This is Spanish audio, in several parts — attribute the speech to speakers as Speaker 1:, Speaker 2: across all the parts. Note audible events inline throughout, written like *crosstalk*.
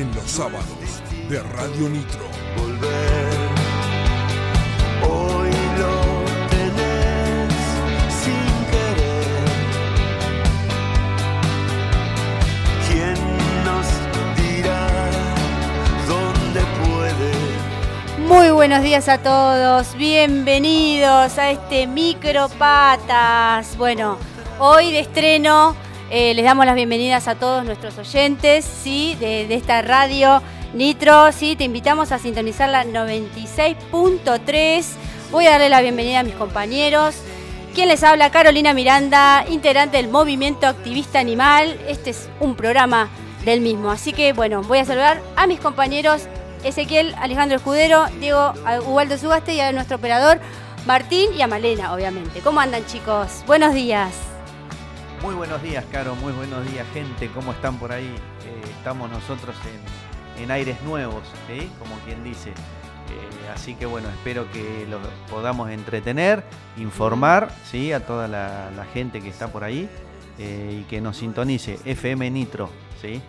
Speaker 1: en los sábados de Radio Nitro.
Speaker 2: volver. Hoy lo tenés sin querer. ¿Quién nos dirá dónde puede?
Speaker 3: Muy buenos días a todos, bienvenidos a este Micropatas. Bueno, hoy de estreno eh, les damos las bienvenidas a todos nuestros oyentes, ¿sí? De, esta radio Nitro, ¿sí? Te invitamos a sintonizar la 96.3. Voy a darle la bienvenida a mis compañeros. ¿Quién les habla? Carolina Miranda, integrante del Movimiento Activista Animal. Este es un programa del mismo. Así que, bueno, voy a saludar a mis compañeros Ezequiel Alejandro Escudero, Diego Ubaldo Sugaste y a nuestro operador Martín y a Malena, obviamente. ¿Cómo andan, chicos? Buenos días.
Speaker 4: Muy buenos días, Caro, muy buenos días, gente. ¿Cómo están por ahí? Eh, estamos nosotros en, en aires nuevos, ¿sí? Como quien dice. Eh, así que bueno, espero que los podamos entretener, informar, ¿sí? A toda la, la gente que está por ahí eh, y que nos sintonice. FM Nitro, ¿sí?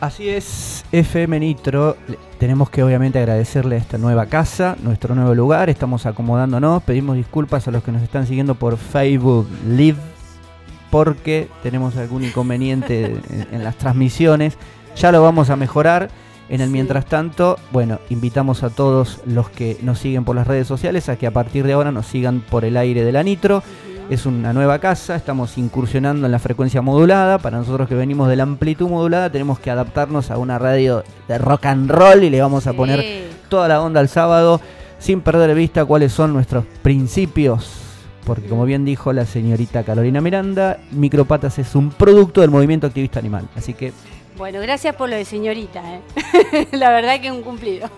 Speaker 5: Así es, FM Nitro. Tenemos que obviamente agradecerle a esta nueva casa, nuestro nuevo lugar. Estamos acomodándonos. Pedimos disculpas a los que nos están siguiendo por Facebook Live porque tenemos algún inconveniente en, en las transmisiones. Ya lo vamos a mejorar. En el
Speaker 3: Sí.
Speaker 5: mientras tanto, bueno, invitamos a todos los que nos siguen por las redes sociales a que a partir de ahora nos sigan por el aire de la Nitro. Es una nueva casa, estamos incursionando en la frecuencia modulada. Para nosotros que venimos de la amplitud modulada, tenemos que adaptarnos a una radio de rock and roll y le vamos a
Speaker 3: Sí.
Speaker 5: poner toda la onda al sábado sin perder de vista cuáles son nuestros principios. Porque como bien dijo la señorita Carolina Miranda, Micropatas es un producto del movimiento activista animal. Así que
Speaker 3: Bueno, gracias por lo de señorita, ¿eh? *laughs* la verdad que un cumplido.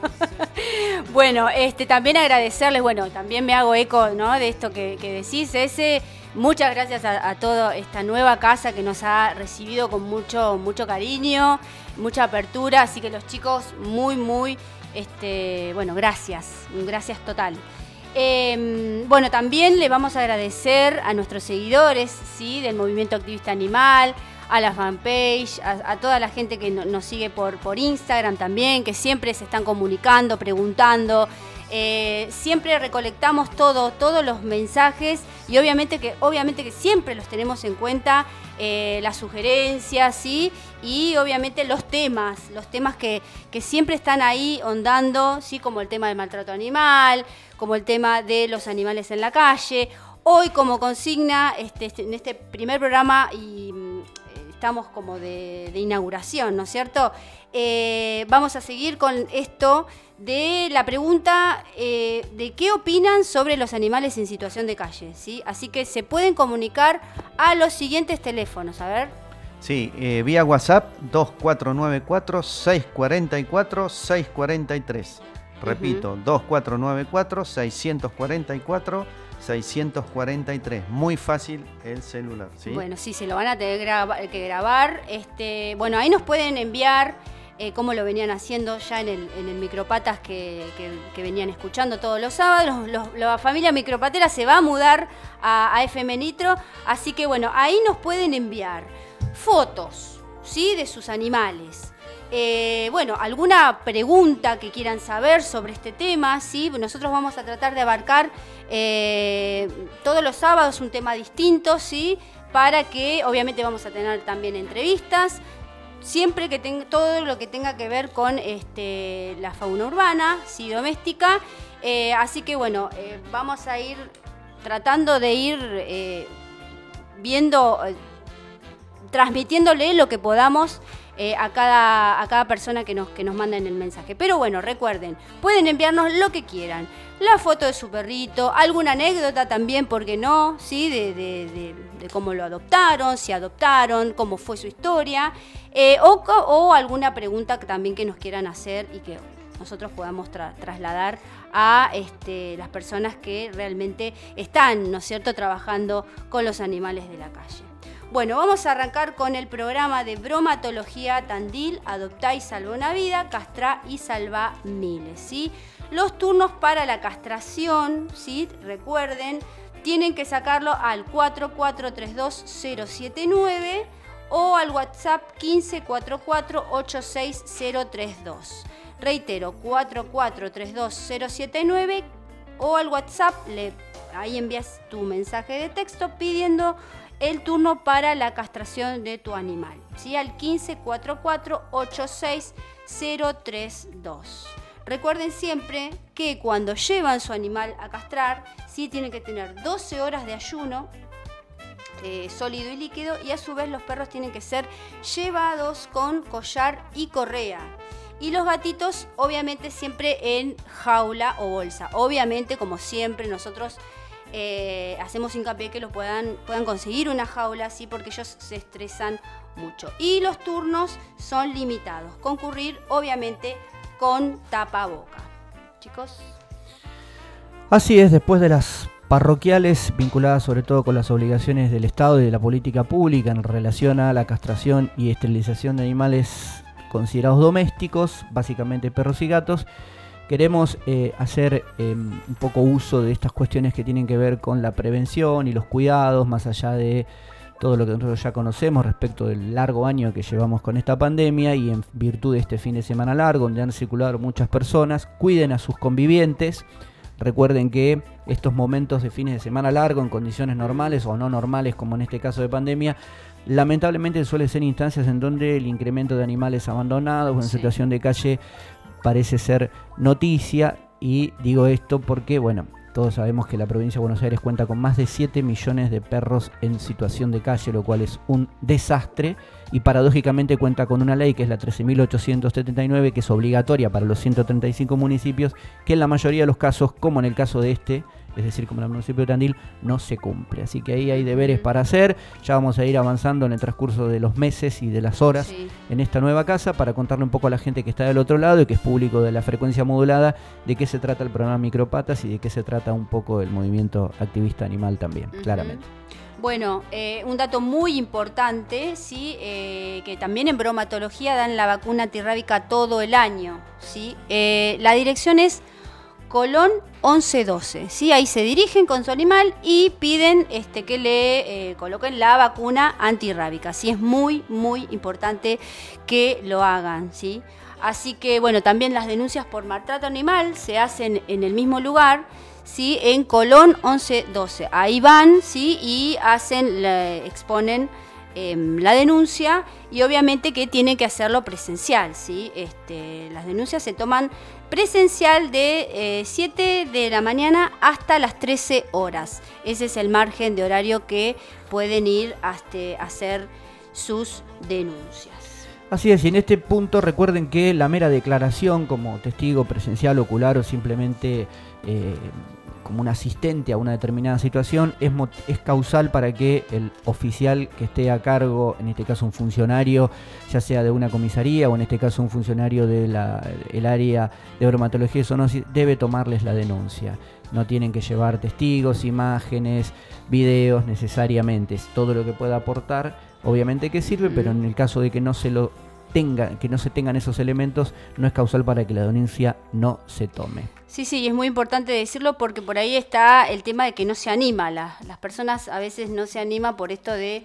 Speaker 3: *laughs* bueno, este, también agradecerles, bueno, también me hago eco ¿no? de esto que, que decís, ese. Muchas gracias a, a toda esta nueva casa que nos ha recibido con mucho, mucho cariño, mucha apertura, así que los chicos muy, muy, este, bueno, gracias, gracias total. Eh, bueno, también le vamos a agradecer a nuestros seguidores, ¿sí? Del Movimiento Activista Animal, a la fanpage, a, a toda la gente que no- nos sigue por Instagram también, que siempre se están comunicando, preguntando. Eh, siempre recolectamos todo, todos los mensajes y obviamente que, obviamente que siempre los tenemos en cuenta, eh, las sugerencias, ¿sí? Y obviamente los temas, los temas que, que siempre están ahí ondando, ¿sí? Como el tema del maltrato animal, como el tema de los animales en la calle. Hoy como consigna, este, este- en este primer programa y mm, estamos como de, de inauguración, ¿no es cierto? Eh, vamos a seguir con esto de la pregunta eh, de qué opinan sobre los animales en situación de calle, ¿sí? Así que se pueden comunicar a los siguientes teléfonos, a ver.
Speaker 4: Sí, eh, vía WhatsApp 2494-644-643. Repito, 2494-644-643. Muy fácil el celular, ¿sí?
Speaker 3: Bueno, sí, se lo van a tener que grabar. Este, bueno, ahí nos pueden enviar eh, cómo lo venían haciendo ya en el, Micropatas que, venían escuchando todos los sábados. La familia Micropatera se va a mudar a, a FM Nitro, así que bueno, ahí nos pueden enviar fotos, ¿sí? De sus animales. Eh, bueno, alguna pregunta que quieran saber sobre este tema, ¿sí? Nosotros vamos a tratar de abarcar eh, todos los sábados un tema distinto, ¿sí? Para que obviamente vamos a tener también entrevistas, siempre que tenga todo lo que tenga que ver con este, la fauna urbana, sí, doméstica. Eh, así que bueno, eh, vamos a ir tratando de ir eh, viendo, transmitiéndole lo que podamos eh, a, cada, a cada persona que nos, que nos manden el mensaje. Pero bueno, recuerden, pueden enviarnos lo que quieran. La foto de su perrito, alguna anécdota también, ¿por qué no? ¿Sí? De, de- cómo lo adoptaron, si adoptaron, cómo fue su historia. eh, o, o alguna pregunta también que nos quieran hacer y que nosotros podamos tra- trasladar a este, las personas que realmente están, ¿no es cierto?, trabajando con los animales de la calle. Bueno, vamos a arrancar con el programa de bromatología Tandil, adoptá y salva una vida, castrá y salva miles, ¿sí? Los turnos para la castración, ¿sí? Recuerden, tienen que sacarlo al 4432079 o al WhatsApp 1544-86032. Reitero, 4432-079 o al WhatsApp, le, ahí envías tu mensaje de texto pidiendo el turno para la castración de tu animal. ¿sí? Al 1544-86032. Recuerden siempre que cuando llevan su animal a castrar, sí tienen que tener 12 horas de ayuno eh, sólido y líquido y a su vez los perros tienen que ser llevados con collar y correa. Y los gatitos obviamente siempre en jaula o bolsa. Obviamente como siempre nosotros eh, hacemos hincapié que los puedan, puedan conseguir una jaula, sí, porque ellos se estresan mucho. Y los turnos son limitados. Concurrir obviamente con tapaboca. Chicos.
Speaker 5: Así es, después de las parroquiales vinculadas sobre todo con las obligaciones del Estado y de la política pública en relación a la castración y esterilización de animales considerados domésticos, básicamente perros y gatos, queremos eh, hacer em, un poco uso de estas cuestiones que tienen que ver con la prevención y los cuidados, más allá de todo lo que nosotros ya conocemos respecto del largo año que llevamos con esta pandemia y en virtud de este fin de semana largo, donde han circulado muchas personas, cuiden a sus convivientes. Recuerden que estos momentos de fines de semana largo en condiciones normales o no normales, como en este caso de pandemia, lamentablemente suelen ser instancias en donde el incremento de animales abandonados o en situación de calle parece ser noticia. Y digo esto porque, bueno, todos sabemos que la provincia de Buenos Aires cuenta con más de 7 millones de perros en situación de calle, lo cual es un desastre. Y paradójicamente cuenta con una ley que es la 13.879, que es obligatoria para los 135 municipios, que en la mayoría de los casos, como en el caso de este, es decir, como el municipio de Tandil, no se cumple. Así que ahí hay deberes para hacer. Ya vamos a ir avanzando en el transcurso de los meses y de las horas en esta nueva casa para contarle un poco a la gente que está del otro lado y que es público de la frecuencia modulada de qué se trata el programa Micropatas y de qué se trata un poco el movimiento activista animal también, claramente.
Speaker 3: Bueno, eh, un dato muy importante, ¿sí? Eh, que también en bromatología dan la vacuna antirrábica todo el año. ¿sí? Eh, la dirección es Colón 1112. ¿sí? Ahí se dirigen con su animal y piden este, que le eh, coloquen la vacuna antirrábica. ¿sí? Es muy, muy importante que lo hagan. ¿sí? Así que, bueno, también las denuncias por maltrato animal se hacen en el mismo lugar. ¿sí? En Colón 1112. Ahí van ¿sí? y hacen, exponen Em, la denuncia y obviamente que tiene que hacerlo presencial. ¿sí? Este, las denuncias se toman presencial de 7 eh, de la mañana hasta las 13 horas. Ese es el margen de horario que pueden ir hasta hacer sus denuncias.
Speaker 5: Así es, y en este punto recuerden que la mera declaración como testigo presencial, ocular o simplemente eh, como un asistente a una determinada situación es, es causal para que el oficial que esté a cargo, en este caso un funcionario, ya sea de una comisaría o en este caso un funcionario del área de bromatología y zoonosis, debe tomarles la denuncia. No tienen que llevar testigos, imágenes, videos necesariamente. Es todo lo que pueda aportar, obviamente que sirve, pero en el caso de que no se lo tenga, que no se tengan esos elementos, no es causal para que la denuncia no se tome.
Speaker 3: Sí, sí, es muy importante decirlo porque por ahí está el tema de que no se anima. las personas a veces no se anima por esto de,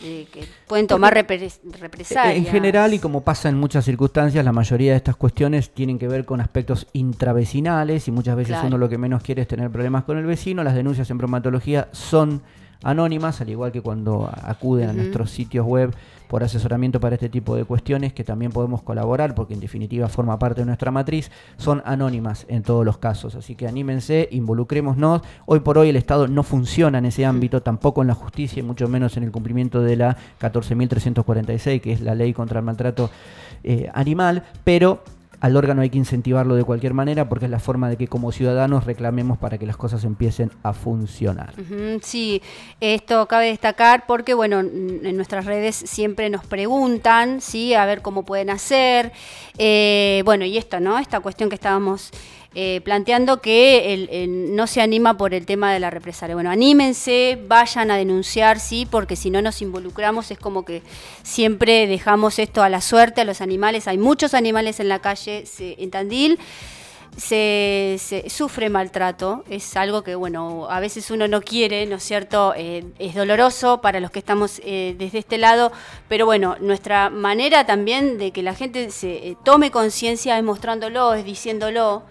Speaker 3: que pueden tomar represalias.
Speaker 5: En general, y como pasa en muchas circunstancias, la mayoría de estas cuestiones tienen que ver con aspectos intravecinales y muchas veces uno lo que menos quiere es tener problemas con el vecino. Las denuncias en bromatología son anónimas, al igual que cuando acuden a nuestros sitios web por asesoramiento para este tipo de cuestiones, que también podemos colaborar, porque en definitiva forma parte de nuestra matriz, son anónimas en todos los casos. Así que anímense, involucrémonos. Hoy por hoy el Estado no funciona en ese ámbito, tampoco en la justicia, y mucho menos en el cumplimiento de la 14.346, que es la ley contra el maltrato eh, animal, pero al órgano hay que incentivarlo de cualquier manera porque es la forma de que como ciudadanos reclamemos para que las cosas empiecen a funcionar.
Speaker 3: Sí, esto cabe destacar porque, bueno, en nuestras redes siempre nos preguntan, ¿sí? A ver cómo pueden hacer. Eh, bueno, y esto, ¿no? Esta cuestión que estábamos eh, planteando que no se anima por el tema de la represalia. Bueno, anímense, vayan a denunciar, sí, porque si no nos involucramos es como que siempre dejamos esto a la suerte, a los animales. Hay muchos animales en la calle en Tandil.
Speaker 6: se, se sufre maltrato, es algo que, bueno, a veces uno no quiere, ¿no es cierto? Eh, es doloroso para los que estamos eh, desde este lado, pero bueno, nuestra manera también de que la gente se tome conciencia es mostrándolo, es diciéndolo,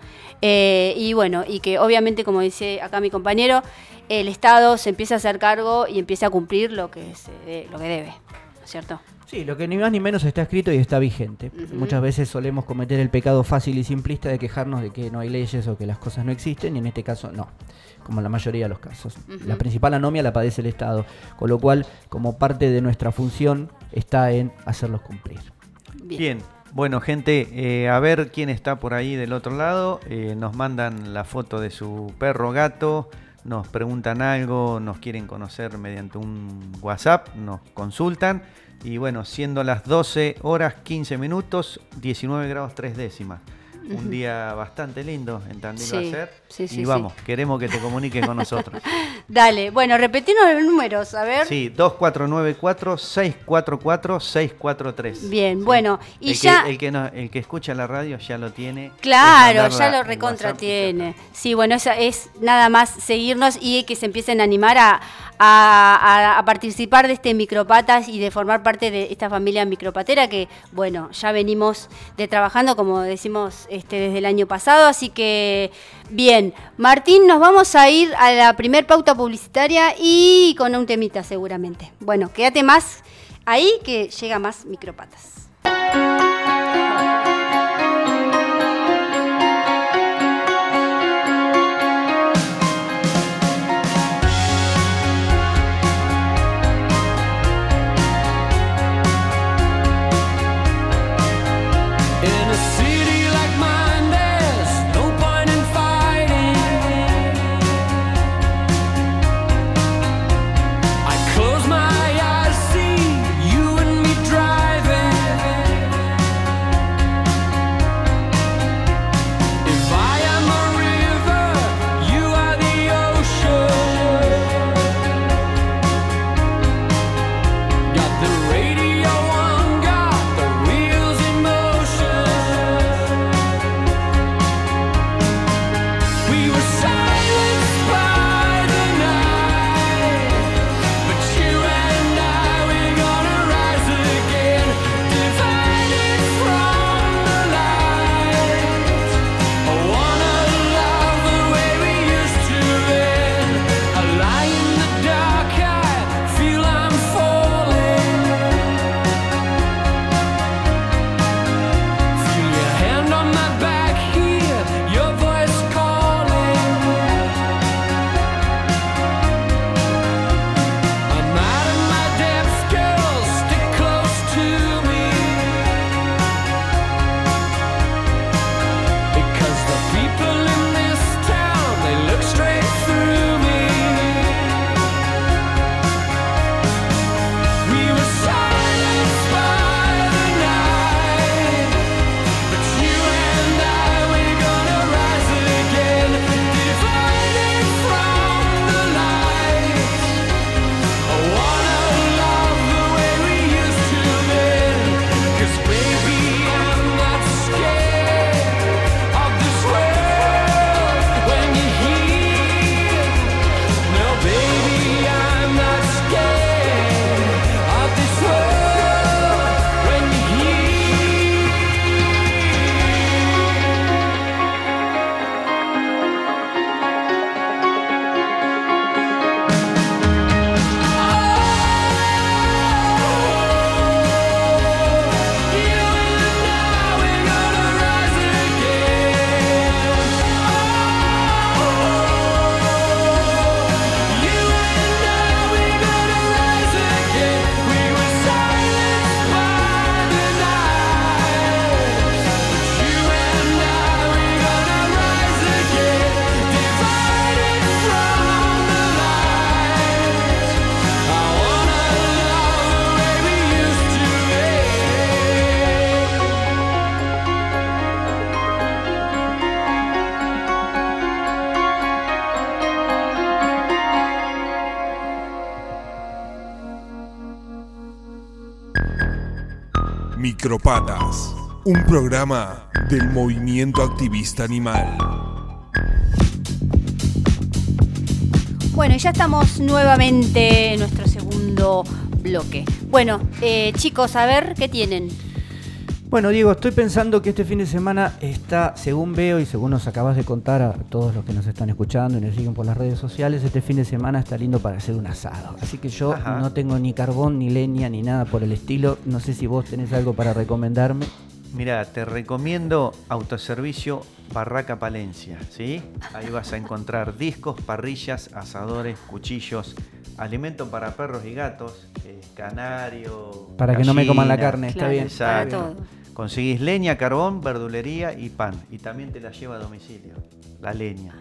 Speaker 6: eh, y bueno, y que obviamente, como dice acá mi compañero, el Estado se empieza a hacer cargo y empieza a cumplir lo que, se- lo que debe, ¿no es cierto?
Speaker 5: Sí, lo que ni más ni menos está escrito y está vigente. Muchas veces solemos cometer el pecado fácil y simplista de quejarnos de que no hay leyes o que las cosas no existen y en este caso no, como en la mayoría de los casos. La principal anomia la padece el Estado, con lo cual como parte de nuestra función está en hacerlos cumplir.
Speaker 6: Bien.
Speaker 4: Bien, bueno gente, eh, a ver quién está por ahí del otro lado. Eh, nos mandan la foto de su perro gato, nos preguntan algo, nos quieren conocer mediante un WhatsApp, nos consultan. Y bueno, siendo las 12 horas 15 minutos, 19 grados 3 décimas. Un día bastante lindo en Tandil va a
Speaker 6: Sí,
Speaker 4: ser.
Speaker 6: sí,
Speaker 4: y
Speaker 6: sí, sí.
Speaker 4: vamos, queremos que te comuniques con nosotros. *laughs*
Speaker 6: Dale, bueno, repetimos los números, a ver.
Speaker 4: Sí, 2494-644-643.
Speaker 6: Bien,
Speaker 4: Sí.
Speaker 6: bueno, y
Speaker 4: el
Speaker 6: ya-
Speaker 4: Que, el, que no- el que escucha la radio ya lo tiene.
Speaker 6: Claro, ya lo recontra
Speaker 4: y
Speaker 6: tiene. Sí, bueno, esa es nada más seguirnos y que se empiecen a animar a, a- participar de este micropatas y de formar parte de esta familia micropatera que, bueno, ya venimos de trabajando, como decimos, este, desde el año pasado. Así que, bien, Martín, nos vamos a ir a la primer pauta publicitaria y con un temita seguramente. Bueno, quédate más ahí que llega más micropatas.
Speaker 1: Un programa del movimiento activista animal.
Speaker 3: Bueno, y ya estamos nuevamente en nuestro segundo bloque. Bueno, eh, chicos, a ver qué tienen.
Speaker 5: Bueno, Diego, estoy pensando que este fin de semana está, según veo y según nos acabas de contar a todos los que nos están escuchando y nos siguen por las redes sociales, este fin de semana está lindo para hacer un asado. Así que yo
Speaker 4: Ajá.
Speaker 5: no tengo ni carbón, ni leña, ni nada por el estilo. No sé si vos tenés algo para recomendarme.
Speaker 4: Mira, te recomiendo Autoservicio Barraca Palencia, ¿sí? Ahí vas a encontrar discos, parrillas, asadores, cuchillos, alimento para perros y gatos, eh, canario.
Speaker 5: Para que no me coman la carne, está bien.
Speaker 3: para
Speaker 4: Exacto.
Speaker 3: todo.
Speaker 4: Conseguís leña, carbón, verdulería y pan. Y también te la lleva a domicilio, la leña.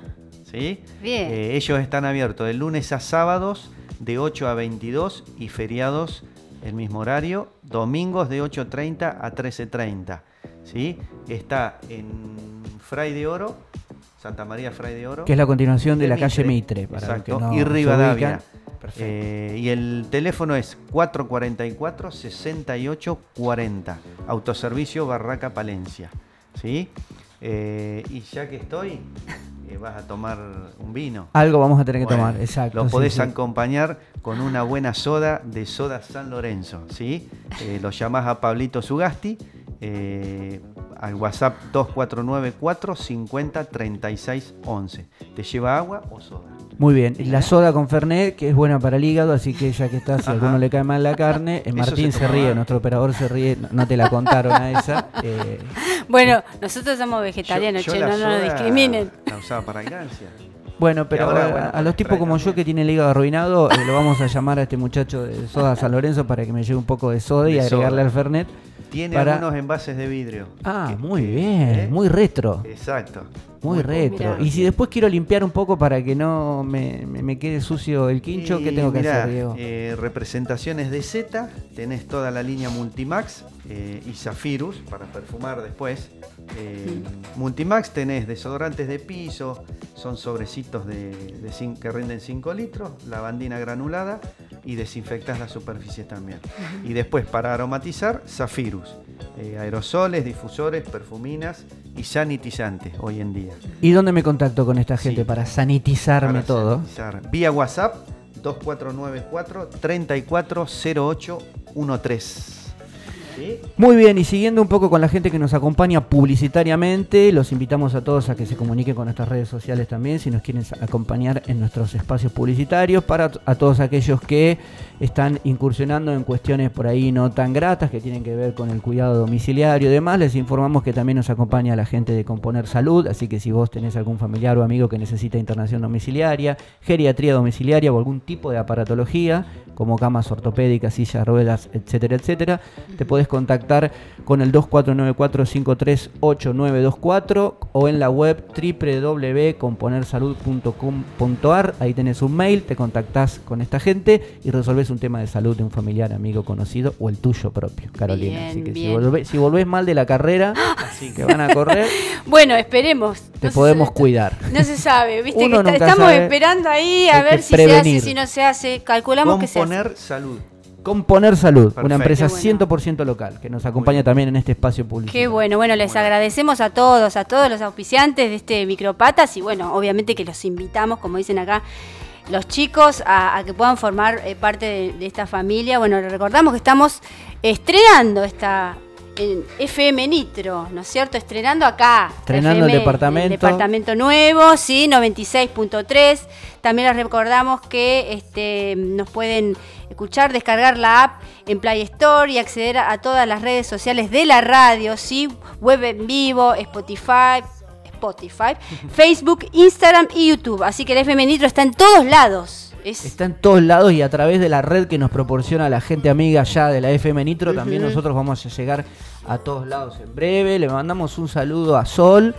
Speaker 4: ¿Sí?
Speaker 3: Bien.
Speaker 4: Eh, ellos están abiertos de lunes a sábados de 8 a 22 y feriados el mismo horario, domingos de 8.30 a 13.30. ¿Sí? Está en Fray de Oro, Santa María Fray de Oro.
Speaker 5: Que es la continuación de
Speaker 4: de
Speaker 5: la calle Mitre. Para
Speaker 4: Exacto,
Speaker 5: que no
Speaker 4: y Rivadavia. Eh, y el teléfono es 444-6840. Autoservicio Barraca Palencia. ¿Sí? Eh, y ya que estoy, vas a tomar un vino.
Speaker 5: Algo vamos a tener que
Speaker 4: Bueno,
Speaker 5: tomar, exacto.
Speaker 4: Lo podés
Speaker 5: sí.
Speaker 4: acompañar con una buena soda de Soda San Lorenzo, ¿sí? *laughs* Eh, lo llamás a Pablito Sugasti eh, al WhatsApp 2494 50 36 11. ¿Te lleva agua o soda?
Speaker 5: Muy bien, y la soda con Fernet, que es buena para el hígado, así que ya que está, si a alguno le cae mal la carne, eh, Martín
Speaker 4: se
Speaker 5: ríe,
Speaker 4: mal.
Speaker 5: nuestro operador se ríe, no, no te la contaron a esa. eh,
Speaker 3: Bueno, nosotros somos vegetarianos,
Speaker 4: Yo-
Speaker 3: che, no,
Speaker 4: la
Speaker 3: no nos discriminen.
Speaker 4: La usaba para el cáncer.
Speaker 5: bueno, pero
Speaker 4: ahora,
Speaker 5: a,
Speaker 4: bueno,
Speaker 5: a los tipos como yo que tiene el hígado arruinado, eh, lo vamos a llamar a este muchacho de Soda San Lorenzo para que me lleve un poco de soda y agregarle
Speaker 4: soda.
Speaker 5: al Fernet.
Speaker 4: Tiene
Speaker 5: Para-
Speaker 4: algunos envases de vidrio.
Speaker 5: Ah,
Speaker 4: Que-
Speaker 5: muy bien,
Speaker 4: ¿eh?
Speaker 5: muy retro.
Speaker 4: Exacto.
Speaker 5: Muy retro.
Speaker 3: Mirá.
Speaker 5: Y si después quiero limpiar un poco para que no me, me- me quede sucio el quincho, ¿qué tengo que
Speaker 4: mirá,
Speaker 5: hacer, Diego?
Speaker 4: eh, representaciones de Z, tenés toda la línea Multimax eh, y Zafirus para perfumar después. Eh, Multimax tenés desodorantes de piso, son sobrecitos de, que rinden 5 litros, lavandina granulada y desinfectás las superficies también. Y después para aromatizar, Zafirus, eh, aerosoles, difusores, perfuminas y sanitizantes hoy en día.
Speaker 5: ¿Y dónde me contacto con esta gente
Speaker 4: Sí.
Speaker 5: para sanitizarme
Speaker 4: Para
Speaker 5: todo?
Speaker 4: sanitizar. Vía WhatsApp 2494 340813.
Speaker 5: Muy bien, y siguiendo un poco con la gente que nos acompaña publicitariamente, los invitamos a todos a que se comuniquen con nuestras redes sociales también, si nos quieren acompañar en nuestros espacios publicitarios, para a todos aquellos que están incursionando en cuestiones por ahí no tan gratas, que tienen que ver con el cuidado domiciliario y demás, les informamos que también nos acompaña la gente de Componer Salud, así que si vos tenés algún familiar o amigo que necesita internación domiciliaria, geriatría domiciliaria o algún tipo de aparatología, como camas ortopédicas, sillas ruedas, etcétera, etcétera, te podés contactar con el 2494-538924 o en la web www.componersalud.com.ar. Ahí tenés un mail, te contactás con esta gente y resolvés un tema de salud de un familiar, amigo, conocido o el tuyo propio, Carolina.
Speaker 3: Bien,
Speaker 5: Así que si volvés, si volvés mal de la carrera *gasps* que van a correr, *laughs*
Speaker 3: Bueno, esperemos.
Speaker 5: te
Speaker 3: No
Speaker 5: podemos
Speaker 3: sabe-
Speaker 5: cuidar.
Speaker 3: No se sabe, *laughs* viste
Speaker 5: Uno
Speaker 3: que está-
Speaker 5: nunca
Speaker 3: estamos
Speaker 5: sabe.
Speaker 3: esperando ahí a
Speaker 5: Hay
Speaker 3: ver si se hace, si no se hace. Calculamos que se hace.
Speaker 4: Componer salud.
Speaker 5: Componer Salud,
Speaker 4: Perfecto.
Speaker 5: una empresa
Speaker 3: Qué bueno.
Speaker 5: 100% local, que nos acompaña también en este espacio público.
Speaker 3: Qué bueno, bueno, les
Speaker 4: Bueno.
Speaker 3: agradecemos a todos, a todos los auspiciantes de este Micropatas y bueno, obviamente que los invitamos, como dicen acá, los chicos a, a que puedan formar eh, parte de, de esta familia. Bueno, les recordamos que estamos estrenando esta en FM Nitro, ¿no es cierto? Estrenando acá.
Speaker 5: Estrenando el departamento.
Speaker 3: departamento nuevo, sí, 96.3. También les recordamos que este, nos pueden escuchar, descargar la app en Play Store y acceder a, a todas las redes sociales de la radio, sí, web en vivo, Spotify, Spotify, *laughs* Facebook, Instagram y YouTube. Así que el FM Nitro está en todos lados. Es,
Speaker 5: Está en todos lados y a través de la red que nos proporciona la gente amiga ya de la FM Nitro, también nosotros vamos a llegar a todos lados en breve. Le mandamos un saludo a Sol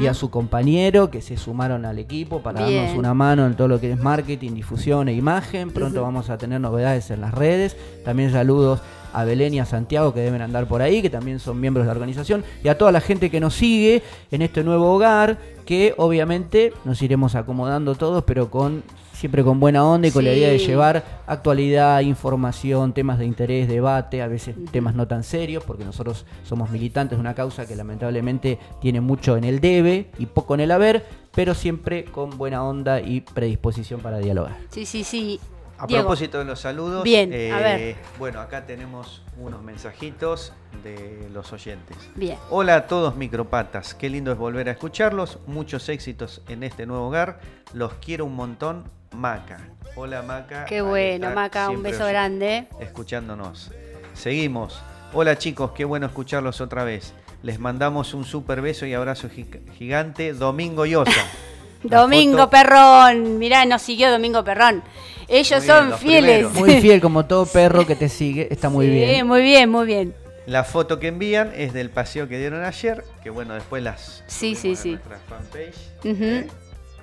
Speaker 5: y a su compañero que se sumaron al equipo para
Speaker 3: Bien.
Speaker 5: darnos una mano en todo lo que es marketing, difusión e imagen. Pronto vamos a tener novedades en las redes. También saludos a Belén y a Santiago que deben andar por ahí, que también son miembros de la organización, y a toda la gente que nos sigue en este nuevo hogar, que obviamente nos iremos acomodando todos, pero con siempre con buena onda y con la idea de llevar actualidad, información, temas de interés, debate, a veces temas no tan serios, porque nosotros somos militantes de una causa que lamentablemente tiene mucho en el debe y poco en el haber, pero siempre con buena onda y predisposición para dialogar.
Speaker 3: Sí, sí, sí.
Speaker 4: A
Speaker 3: Diego.
Speaker 4: propósito de los saludos,
Speaker 3: Bien, a
Speaker 4: eh,
Speaker 3: ver.
Speaker 4: bueno, acá tenemos unos mensajitos de los oyentes.
Speaker 3: Bien.
Speaker 4: Hola a todos micropatas, qué lindo es volver a escucharlos, muchos éxitos en este nuevo hogar, los quiero un montón, Maca. Hola Maca.
Speaker 3: Qué
Speaker 4: ahí
Speaker 3: bueno,
Speaker 4: está,
Speaker 3: Maca, un beso grande.
Speaker 4: Escuchándonos. Seguimos. Hola chicos, qué bueno escucharlos otra vez. Les mandamos un super beso y abrazo gi- gigante, Domingo Yosa. *laughs*
Speaker 3: Domingo
Speaker 4: foto-
Speaker 3: Perrón, mirá, nos siguió Domingo Perrón. Ellos
Speaker 4: bien,
Speaker 3: son fieles.
Speaker 4: primeros.
Speaker 5: Muy fiel como todo *laughs* perro que te sigue, está muy
Speaker 3: Sí,
Speaker 5: bien.
Speaker 3: muy bien, muy bien.
Speaker 4: La foto que envían es del paseo que dieron ayer, que bueno, después las
Speaker 3: Sí, sí,
Speaker 4: en
Speaker 3: sí.
Speaker 4: nuestra fanpage. ¿eh?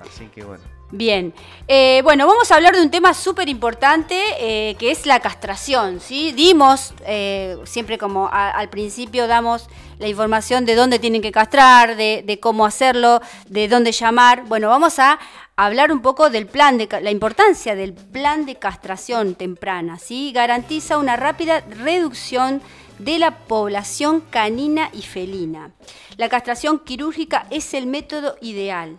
Speaker 4: Así que bueno.
Speaker 3: Bien, Eh, bueno, vamos a hablar de un tema súper importante eh, que es la castración, ¿sí? Dimos, eh, siempre como al principio damos la información de dónde tienen que castrar, de, de cómo hacerlo, de dónde llamar. Bueno, vamos a hablar un poco del plan, de la importancia del plan de castración temprana, ¿sí? Garantiza una rápida reducción de la población canina y felina. La castración quirúrgica es el método ideal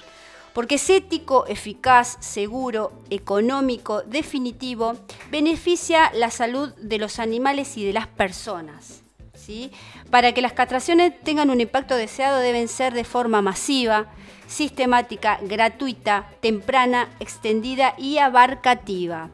Speaker 3: porque es ético, eficaz, seguro, económico, definitivo, beneficia la salud de los animales y de las personas. ¿sí? Para que las castraciones tengan un impacto deseado deben ser de forma masiva, sistemática, gratuita, temprana, extendida y abarcativa.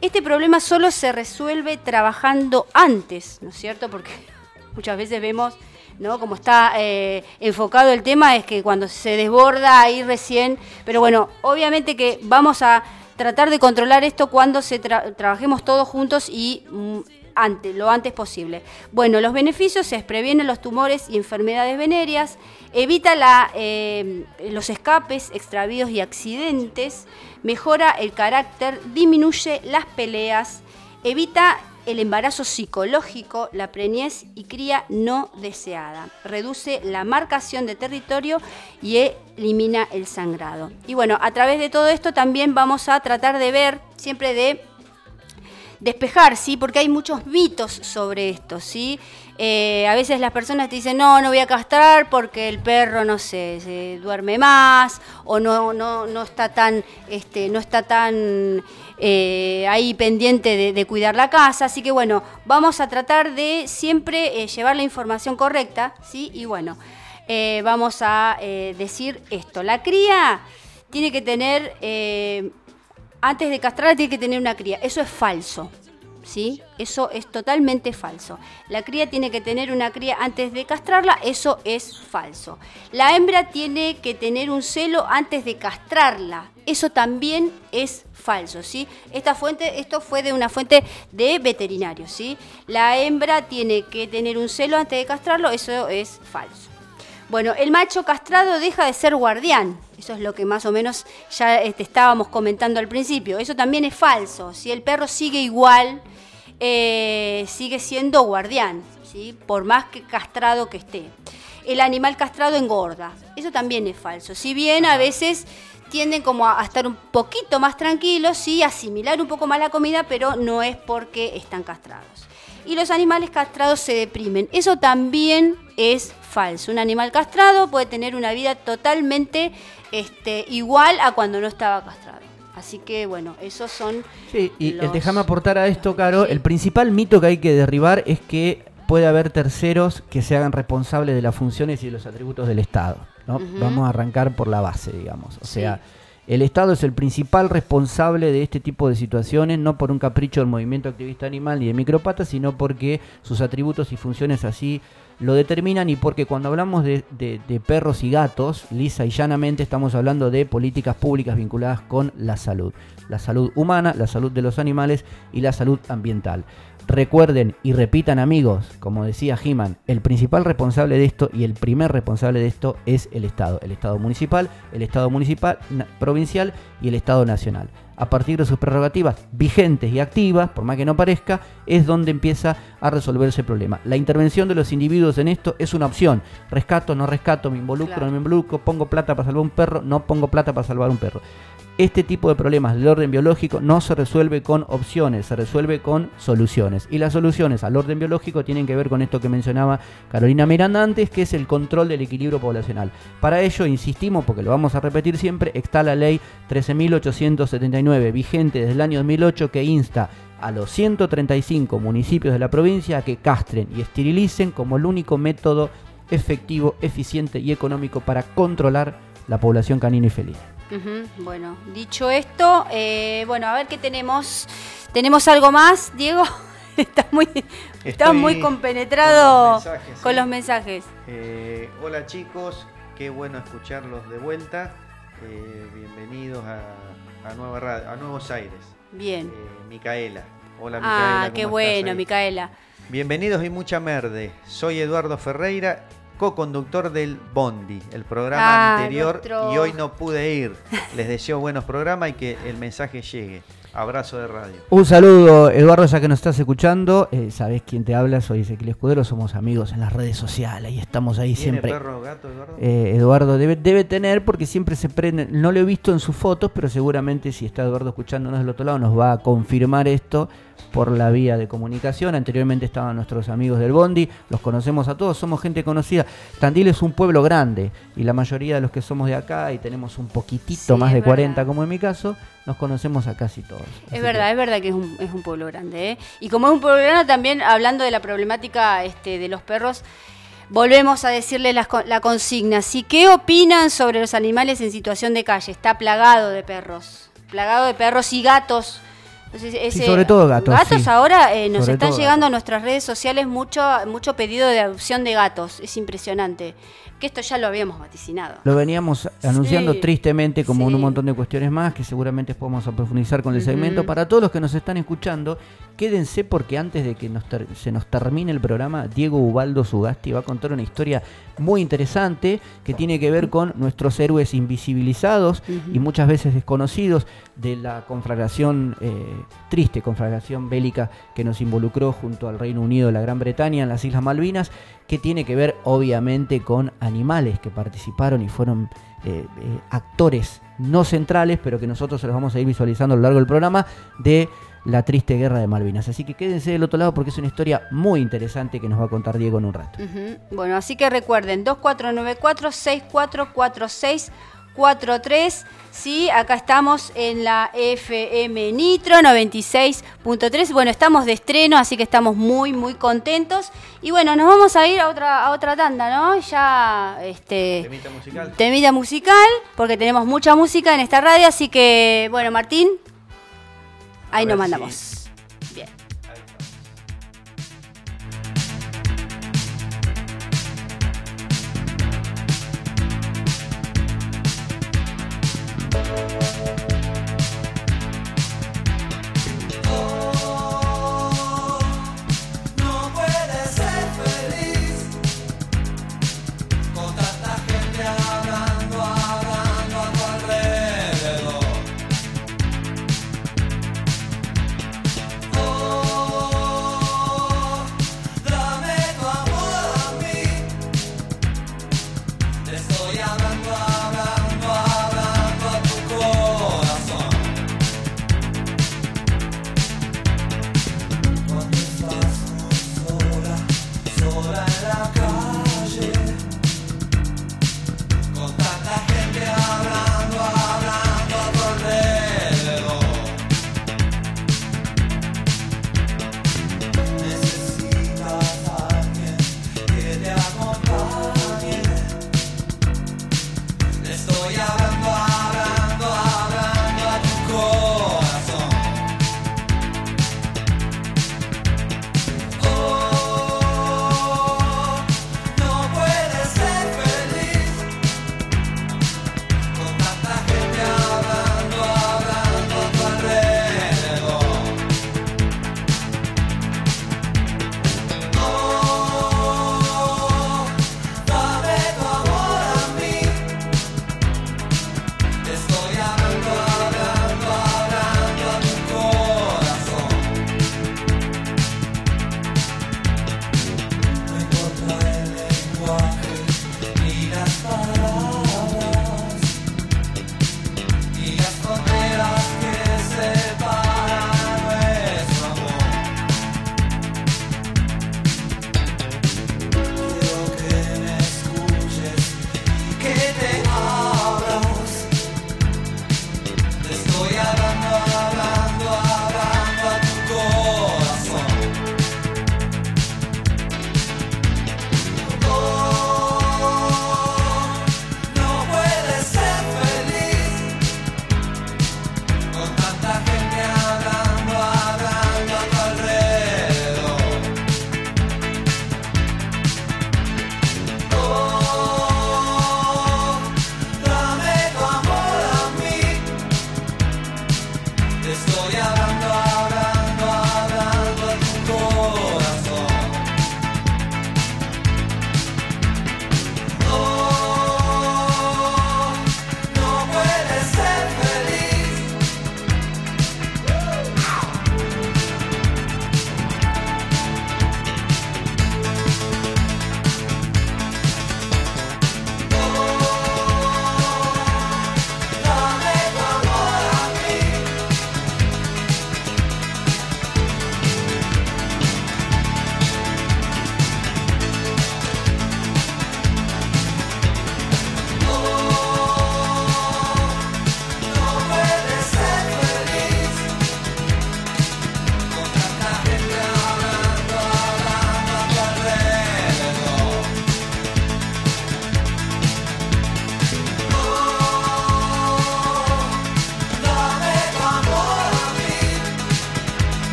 Speaker 3: Este problema solo se resuelve trabajando antes, ¿no es cierto? Porque *laughs* muchas veces vemos, ¿no? Como está eh, enfocado el tema, es que cuando se desborda ahí recién, pero bueno, obviamente que vamos a tratar de controlar esto cuando se tra- trabajemos todos juntos y mm, antes, lo antes posible. Bueno, los beneficios es previenen los tumores y enfermedades venéreas, evita la, eh, los escapes, extravíos y accidentes, mejora el carácter, disminuye las peleas, evita el embarazo psicológico, la preñez y cría no deseada, reduce la marcación de territorio y elimina el sangrado. Y bueno, a través de todo esto también vamos a tratar de ver, siempre de despejar, ¿sí? Porque hay muchos mitos sobre esto, ¿sí? Eh, a veces las personas te dicen, no, no voy a castrar porque el perro, no sé, se duerme más o no, no, no está tan, este, no está tan eh, ahí pendiente de, cuidar la casa. Así que bueno, vamos a tratar de siempre eh, llevar la información correcta, ¿sí? Y bueno, eh, vamos a eh, decir esto. La cría tiene que tener... antes de castrarla tiene que tener una cría. Eso es falso. ¿Sí? Eso es totalmente falso. La cría tiene que tener una cría antes de castrarla, eso es falso. La hembra tiene que tener un celo antes de castrarla, eso también es falso, ¿sí? Esta fuente, esto fue de una fuente de veterinarios, ¿sí? La hembra tiene que tener un celo antes de castrarlo, eso es falso. Bueno, el macho castrado deja de ser guardián. Eso es lo que más o menos ya este, estábamos comentando al principio. Eso también es falso. Si el perro sigue igual, eh, sigue siendo guardián, ¿sí? por más que castrado que esté. El animal castrado engorda. Eso también es falso. Si bien a veces tienden como a, estar un poquito más tranquilos, sí, asimilar un poco más la comida, pero no es porque están castrados y los animales castrados se deprimen. Eso también es falso. Un animal castrado puede tener una vida totalmente este, igual a cuando no estaba castrado. Así que bueno, esos son...
Speaker 5: Sí, y
Speaker 3: los-
Speaker 5: déjame aportar a esto, Caro.
Speaker 3: Sí.
Speaker 5: El principal mito que hay que derribar es que puede haber terceros que se hagan responsables de las funciones y de los atributos del Estado. ¿no? Vamos a arrancar por la base, digamos. O
Speaker 3: Sí.
Speaker 5: sea, el Estado es el principal responsable de este tipo de situaciones, no por un capricho del movimiento activista animal ni de micropata, sino porque sus atributos y funciones así lo determinan y porque cuando hablamos de, de- perros y gatos, lisa y llanamente estamos hablando de políticas públicas vinculadas con la salud. La salud humana, la salud de los animales y la salud ambiental. Recuerden y repitan amigos, como decía He-Man, el principal responsable de esto y el primer responsable de esto es el Estado. El Estado municipal, el Estado municipal, provincial y el Estado nacional. A partir de sus prerrogativas vigentes y activas, por más que no parezca, es donde empieza a resolverse el problema. La intervención de los individuos en esto es una opción. Rescato, no rescato, me involucro,
Speaker 3: Claro.
Speaker 5: no me involucro, pongo plata para salvar un perro, no pongo plata para salvar un perro. Este tipo de problemas del orden biológico no se resuelve con opciones, se resuelve con soluciones. Y las soluciones al orden biológico tienen que ver con esto que mencionaba Carolina Miranda antes, que es el control del equilibrio poblacional. Para ello, insistimos, porque lo vamos a repetir siempre, está la ley 13.879, vigente desde el año 2008, que insta a los 135 municipios de la provincia a que castren y esterilicen como el único método efectivo, eficiente y económico para controlar la población canina y felina.
Speaker 3: Bueno, dicho esto, eh, bueno, a ver qué tenemos. ¿Tenemos algo más, Diego? *laughs* Estás muy, estás
Speaker 4: Estoy
Speaker 3: muy compenetrado
Speaker 4: con los mensajes,
Speaker 3: con
Speaker 4: sí.
Speaker 3: los mensajes.
Speaker 4: Eh, hola chicos, qué bueno escucharlos de vuelta. Eh, bienvenidos a, a Nueva Ra- a Nuevos Aires.
Speaker 3: Bien.
Speaker 4: Micaela. Hola Micaela.
Speaker 3: Ah, qué
Speaker 4: ¿cómo estás
Speaker 3: bueno? Micaela.
Speaker 4: Bienvenidos y mucha merde. Soy Eduardo Ferreira, co-conductor del Bondi, el programa
Speaker 3: Ah,
Speaker 4: anterior
Speaker 3: nuestro-
Speaker 4: y hoy no pude ir. Les deseo buenos programas y que el mensaje llegue. Abrazo de radio.
Speaker 5: Un saludo, Eduardo, ya que nos estás escuchando. Eh, Sabés quién te habla, soy Ezequiel Escudero, somos amigos en las redes sociales y estamos ahí
Speaker 4: ¿Tiene
Speaker 5: siempre.
Speaker 4: perro gato, Eduardo?
Speaker 5: Eh, Eduardo debe, debe tener porque siempre se prende, no lo he visto en sus fotos, pero seguramente si está Eduardo escuchándonos del otro lado nos va a confirmar esto por la vía de comunicación. Anteriormente estaban nuestros amigos del Bondi, los conocemos a todos, somos gente conocida. Tandil es un pueblo grande y la mayoría de los que somos de acá y tenemos un poquitito
Speaker 3: Sí,
Speaker 5: más de 40
Speaker 3: verdad.
Speaker 5: como en mi caso, nos conocemos a casi todos.
Speaker 3: Es
Speaker 5: que-
Speaker 3: verdad, es verdad que es un, es un pueblo grande. ¿eh? Y como es un pueblo grande, también hablando de la problemática este, de los perros, volvemos a decirles co- la consigna. ¿Sí, ¿Qué opinan sobre los animales en situación de calle? Está plagado de perros. Plagado de perros y gatos. Entonces, ese-
Speaker 5: sobre todo gatos,
Speaker 3: Gatos
Speaker 5: sí.
Speaker 3: ahora eh, nos
Speaker 5: Sobre
Speaker 3: están llegando
Speaker 5: gatos.
Speaker 3: a nuestras redes sociales mucho, mucho pedido de adopción de gatos. Es impresionante. Que esto ya lo habíamos vaticinado.
Speaker 5: Lo veníamos anunciando
Speaker 3: Sí,
Speaker 5: tristemente como un montón de cuestiones más que seguramente podemos profundizar con el segmento. Para todos los que nos están escuchando, quédense porque antes de que nos se nos termine el programa, Diego Ubaldo Sugasti va a contar una historia muy interesante que tiene que ver con nuestros héroes invisibilizados y muchas veces desconocidos de la conflagración, eh, triste conflagración bélica que nos involucró junto al Reino Unido la Gran Bretaña en las Islas Malvinas, que tiene que ver obviamente con animales que participaron y fueron eh, eh, actores no centrales, pero que nosotros se los vamos a ir visualizando a lo largo del programa, de la triste guerra de Malvinas. Así que quédense del otro lado porque es una historia muy interesante que nos va a contar Diego en un rato.
Speaker 3: Bueno, así que recuerden, 2494-644643. Sí, acá estamos en la FM Nitro 96.3. Bueno, estamos de estreno, así que estamos muy, muy contentos. Y bueno, nos vamos a ir a otra, a otra tanda, ¿no? Ya, este...
Speaker 4: Temita musical.
Speaker 3: Temita musical, porque tenemos mucha música en esta radio, así que, bueno, Martín, ahí nos
Speaker 4: si-
Speaker 3: mandamos. Bien.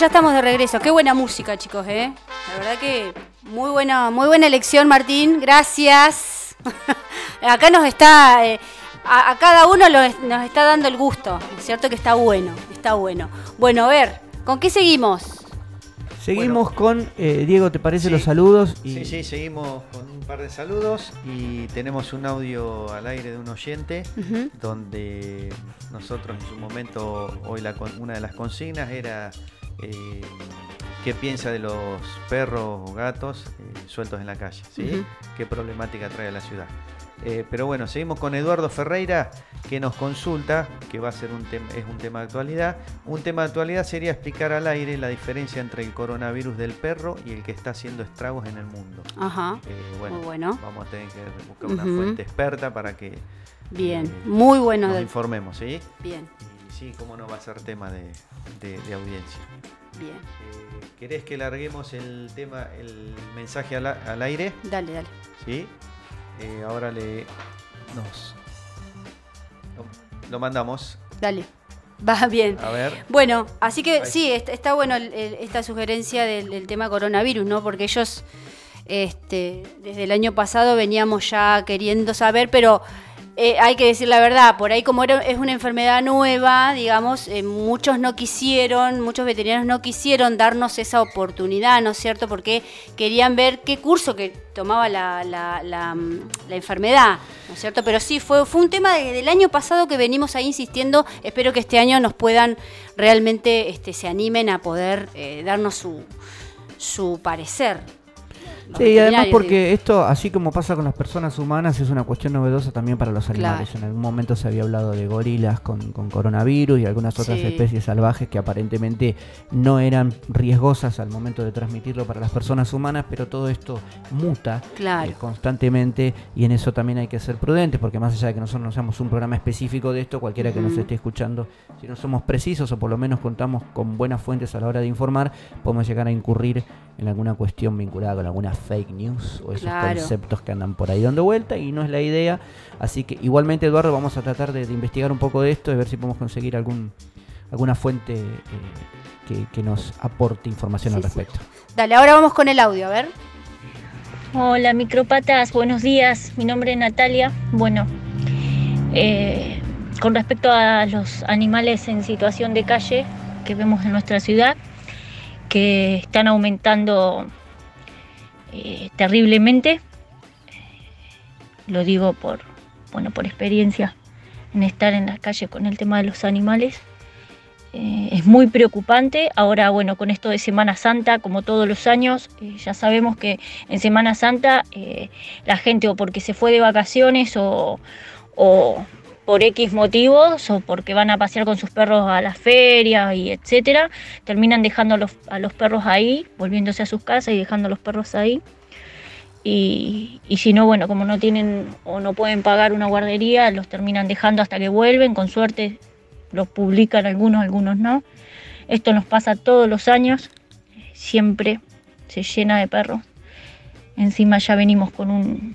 Speaker 3: Ya estamos de regreso. Qué buena música, chicos, ¿eh? La verdad que muy buena, muy buena elección, Martín. Gracias. *laughs* Acá nos está, eh, a, a cada uno lo nos está dando el gusto, ¿no es cierto? Que está bueno, está bueno. Bueno, a ver, ¿con qué seguimos?
Speaker 5: Seguimos con, eh, Diego, ¿te parece
Speaker 4: Sí.
Speaker 5: los saludos? Y
Speaker 4: Sí, sí, seguimos con un par de saludos y tenemos un audio al aire de un oyente donde nosotros en su momento, hoy la una de las consignas era eh, qué piensa de los perros o gatos eh, sueltos en la calle, ¿sí? Qué problemática trae a la ciudad. Eh, pero bueno, seguimos con Eduardo Ferreira que nos consulta, que va a ser un tema, es un tema de actualidad. Un tema de actualidad sería explicar al aire la diferencia entre el coronavirus del perro y el que está haciendo estragos en el mundo.
Speaker 3: Ajá.
Speaker 4: Eh, bueno,
Speaker 3: Muy bueno.
Speaker 4: vamos a tener que buscar una fuente experta para que
Speaker 3: Bien,
Speaker 4: eh,
Speaker 3: muy bueno.
Speaker 4: nos informemos, ¿sí?
Speaker 3: Bien,
Speaker 4: sí, cómo no va a ser tema de, de- de audiencia.
Speaker 3: bien.
Speaker 4: Eh, ¿Querés que larguemos el tema, el mensaje al, al aire?
Speaker 3: Dale, dale.
Speaker 4: ¿Sí? Eh, ahora le nos lo, lo mandamos.
Speaker 3: Dale. Va bien.
Speaker 4: A ver.
Speaker 3: Bueno, así que sí, est- está bueno el- el- esta sugerencia del, del tema coronavirus, ¿no? Porque ellos, este, desde el año pasado veníamos ya queriendo saber, pero eh, hay que decir la verdad, por ahí como es una enfermedad nueva, digamos, eh, muchos no quisieron, muchos veterinarios no quisieron darnos esa oportunidad, ¿no es cierto? Porque querían ver qué curso que tomaba la, mm, enfermedad, ¿no es cierto? Pero sí, fue, un tema de- del año pasado que venimos ahí insistiendo, espero que este año nos puedan realmente, este, se animen a poder eh, darnos su, su parecer.
Speaker 5: Sí, y además porque esto, así como pasa con las personas humanas, es una cuestión novedosa también para los animales.
Speaker 3: Claro.
Speaker 5: En algún momento se había hablado de gorilas con, con coronavirus y algunas otras
Speaker 3: Sí.
Speaker 5: especies salvajes que aparentemente no eran riesgosas al momento de transmitirlo para las personas humanas, pero todo esto muta
Speaker 3: Claro.
Speaker 5: eh, constantemente y en eso también hay que ser prudentes porque más allá de que nosotros no seamos un programa específico de esto, cualquiera que nos esté escuchando, si no somos precisos o por lo menos contamos con buenas fuentes a la hora de informar, podemos llegar a incurrir en alguna cuestión vinculada con alguna fake news o esos
Speaker 3: Claro.
Speaker 5: conceptos que andan por ahí dando vuelta y no es la idea. Así que igualmente Eduardo vamos a tratar de, de investigar un poco de esto, de ver si podemos conseguir algún alguna fuente eh, que, que nos aporte información
Speaker 3: Sí,
Speaker 5: al
Speaker 3: sí.
Speaker 5: respecto.
Speaker 3: Dale, ahora vamos con el audio, a ver.
Speaker 7: Hola micropatas, buenos días. Mi nombre es Natalia. Bueno, eh, con respecto a los animales en situación de calle que vemos en nuestra ciudad, que están aumentando eh, terriblemente, lo digo por, bueno, por experiencia en estar en las calles con el tema de los animales. Eh, es muy preocupante. Ahora, bueno, con esto de Semana Santa, como todos los años, eh, ya sabemos que en Semana Santa la gente o porque se fue de vacaciones o por X motivos o porque van a pasear con sus perros a las ferias y etcétera, terminan dejando a los, perros ahí, volviéndose a sus casas y dejando a los perros ahí. Y, y si no, bueno, como no tienen o no pueden pagar una guardería, los terminan dejando hasta que vuelven, con suerte los publican algunos, algunos no. Esto nos pasa todos los años, siempre se llena de perros. Encima ya venimos con un,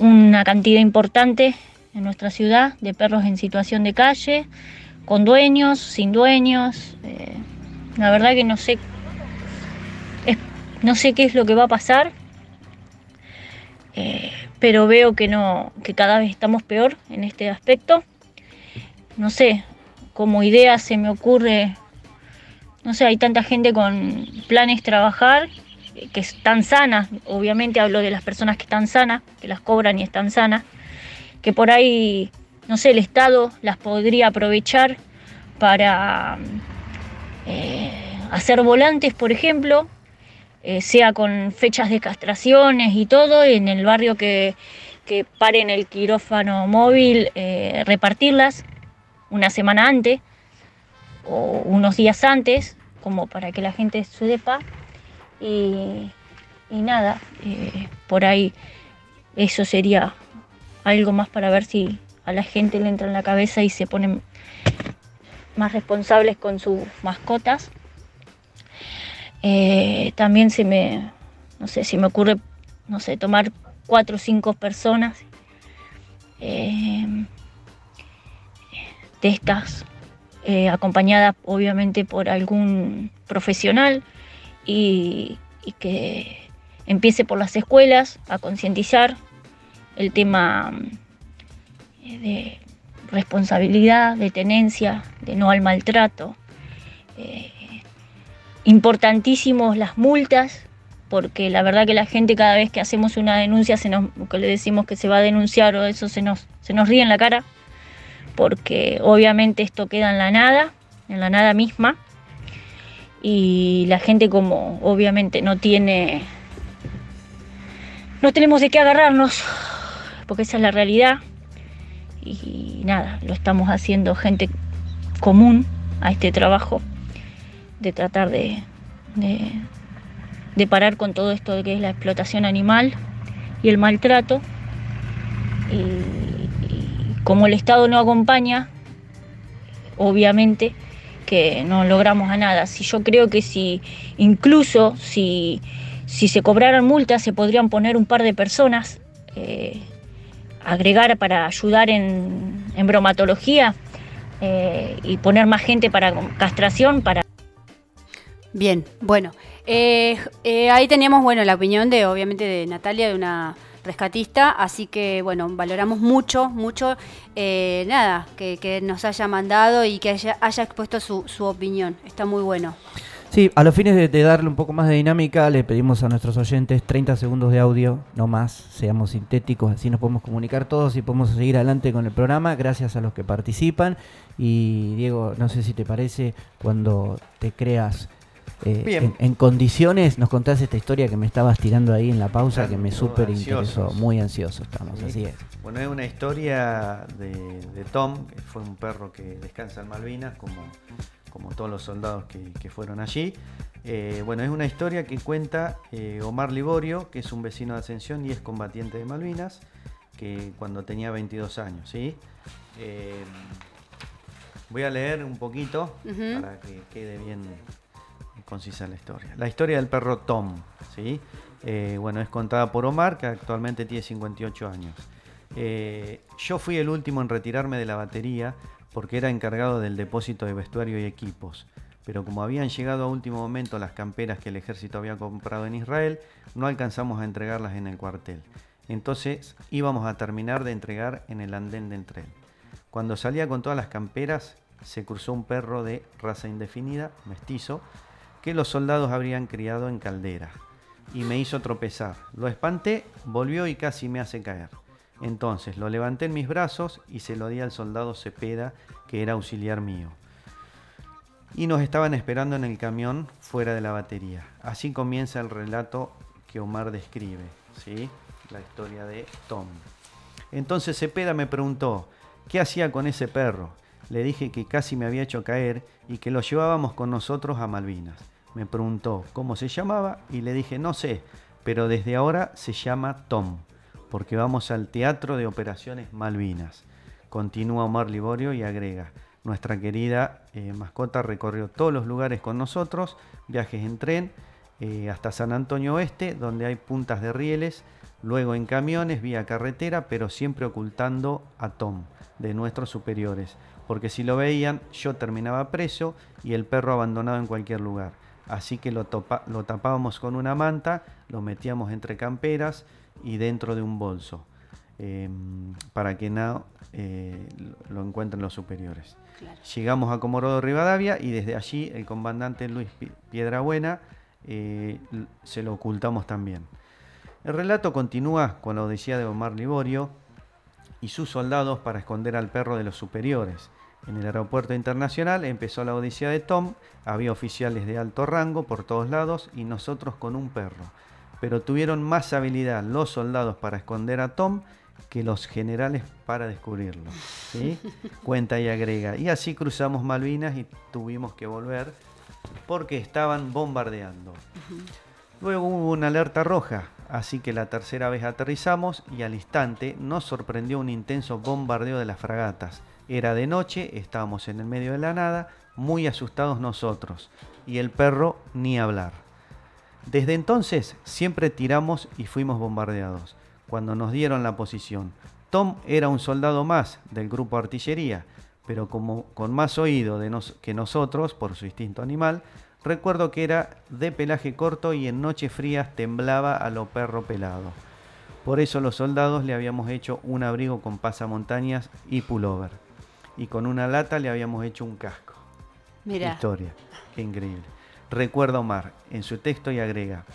Speaker 7: una cantidad importante en nuestra ciudad de perros en situación de calle, con dueños, sin dueños. eh, la verdad que no sé, no sé qué es lo que va a pasar, eh, pero veo que no, que cada vez estamos peor en este aspecto. No sé, como idea se me ocurre, no sé, hay tanta gente con planes trabajar que están sanas, obviamente hablo de las personas que están sanas, que las cobran y están sanas, que por ahí, no sé, el Estado las podría aprovechar para eh, hacer volantes, por ejemplo, eh, sea con fechas de castraciones y todo, en el barrio que, que paren el quirófano móvil, eh, repartirlas una semana antes o unos días antes, como para que la gente sepa. Y, nada, eh, por ahí eso sería algo más para ver si a la gente le entra en la cabeza y se ponen más responsables con sus mascotas. Eh, también se me, no sé, si me ocurre, no sé, tomar cuatro o cinco personas eh, de estas, acompañadas obviamente por algún profesional y, que empiece por las escuelas a concientizar el tema eh, de responsabilidad, de tenencia, de no al maltrato. Eh, importantísimos las multas, porque la verdad que la gente cada vez que hacemos una denuncia, se nos, que le decimos que se va a denunciar o eso se nos, se nos ríe en la cara, porque obviamente esto queda en la nada, en la nada misma, y la gente como obviamente no tiene, no tenemos de qué agarrarnos, porque esa es la realidad, y nada, lo estamos haciendo gente común a este trabajo de tratar de, de, parar con todo esto de que es la explotación animal y el maltrato. Y como el Estado no acompaña, obviamente que no logramos a nada. Si yo creo que si incluso si, si se cobraran multas se podrían poner un par de personas, eh, agregar para ayudar en, en bromatología eh, y poner más gente para castración para
Speaker 3: Bien, bueno, eh, ahí teníamos, bueno, la opinión de, obviamente, de Natalia, de una rescatista, así que, bueno, valoramos mucho, mucho, eh, nada, que, que nos haya mandado y que haya, haya expuesto su, su opinión, está muy bueno.
Speaker 5: Sí, a los fines de, de darle un poco más de dinámica, le pedimos a nuestros oyentes 30 segundos de audio, no más, seamos sintéticos, así nos podemos comunicar todos y podemos seguir adelante con el programa, gracias a los que participan. Y Diego, no sé si te parece, cuando te creas eh,
Speaker 4: Bien.
Speaker 5: en, en condiciones, nos contás esta historia que me estabas tirando ahí en la pausa, que me súper interesó, muy ansioso estamos,
Speaker 4: Sí.
Speaker 5: así es.
Speaker 4: Bueno, es una historia de, de Tom, que fue un perro que descansa en Malvinas, como, como todos los soldados que, que fueron allí. Eh, bueno, es una historia que cuenta eh, Omar Liborio, que es un vecino de Ascensión y es combatiente de Malvinas, que cuando tenía 22 años, ¿sí? Eh, voy a leer un poquito para que quede bien concisa la historia. La historia del perro Tom, ¿sí? Eh, bueno, es contada por Omar, que actualmente tiene 58 años. Eh, yo fui el último en retirarme de la batería porque era encargado del depósito de vestuario y equipos. Pero como habían llegado a último momento las camperas que el ejército había comprado en Israel, no alcanzamos a entregarlas en el cuartel. Entonces íbamos a terminar de entregar en el andén del tren. Cuando salía con todas las camperas, se cruzó un perro de raza indefinida, mestizo, que los soldados habrían criado en caldera. Y me hizo tropezar. Lo espanté, volvió y casi me hace caer. Entonces lo levanté en mis brazos y se lo di al soldado Cepeda, que era auxiliar mío. Y nos estaban esperando en el camión fuera de la batería. Así comienza el relato que Omar describe, ¿sí? La historia de Tom. Entonces Cepeda me preguntó, ¿qué hacía con ese perro? Le dije que casi me había hecho caer y que lo llevábamos con nosotros a Malvinas. Me preguntó cómo se llamaba y le dije, no sé, pero desde ahora se llama Tom, porque vamos al Teatro de Operaciones Malvinas. Continúa Omar Liborio y agrega, nuestra querida eh, mascota recorrió todos los lugares con nosotros, viajes en tren, eh, hasta San Antonio Oeste, donde hay puntas de rieles, luego en camiones, vía carretera, pero siempre ocultando a Tom de nuestros superiores, porque si lo veían yo terminaba preso y el perro abandonado en cualquier lugar. Así que lo, topa- lo tapábamos con una manta, lo metíamos entre camperas y dentro de un bolso, eh, para que no eh, lo- encuentren los superiores.
Speaker 3: Claro.
Speaker 4: Llegamos a Comorodo Rivadavia y desde allí el comandante Luis Pi- Piedrabuena eh, se lo ocultamos también. El relato continúa con la odisea de Omar Liborio y sus soldados para esconder al perro de los superiores. En el aeropuerto internacional empezó la odisea de Tom, había oficiales de alto rango por todos lados y nosotros con un perro. Pero tuvieron más habilidad los soldados para esconder a Tom que los generales para descubrirlo. ¿sí? *laughs* Cuenta y agrega. Y así cruzamos Malvinas y tuvimos que volver porque estaban bombardeando. Luego hubo una alerta roja, así que la tercera vez aterrizamos y al instante nos sorprendió un intenso bombardeo de las fragatas. Era de noche, estábamos en el medio de la nada, muy asustados nosotros, y el perro ni hablar. Desde entonces siempre tiramos y fuimos bombardeados. Cuando nos dieron la posición, Tom era un soldado más del grupo artillería, pero como con más oído que nosotros por su instinto animal, recuerdo que era de pelaje corto y en noches frías temblaba a lo perro pelado. Por eso los soldados le habíamos hecho un abrigo con pasamontañas y pullover. Y con una lata le habíamos hecho un casco.
Speaker 3: Mira.
Speaker 4: Historia. Qué increíble. Recuerda Omar en su texto y agrega.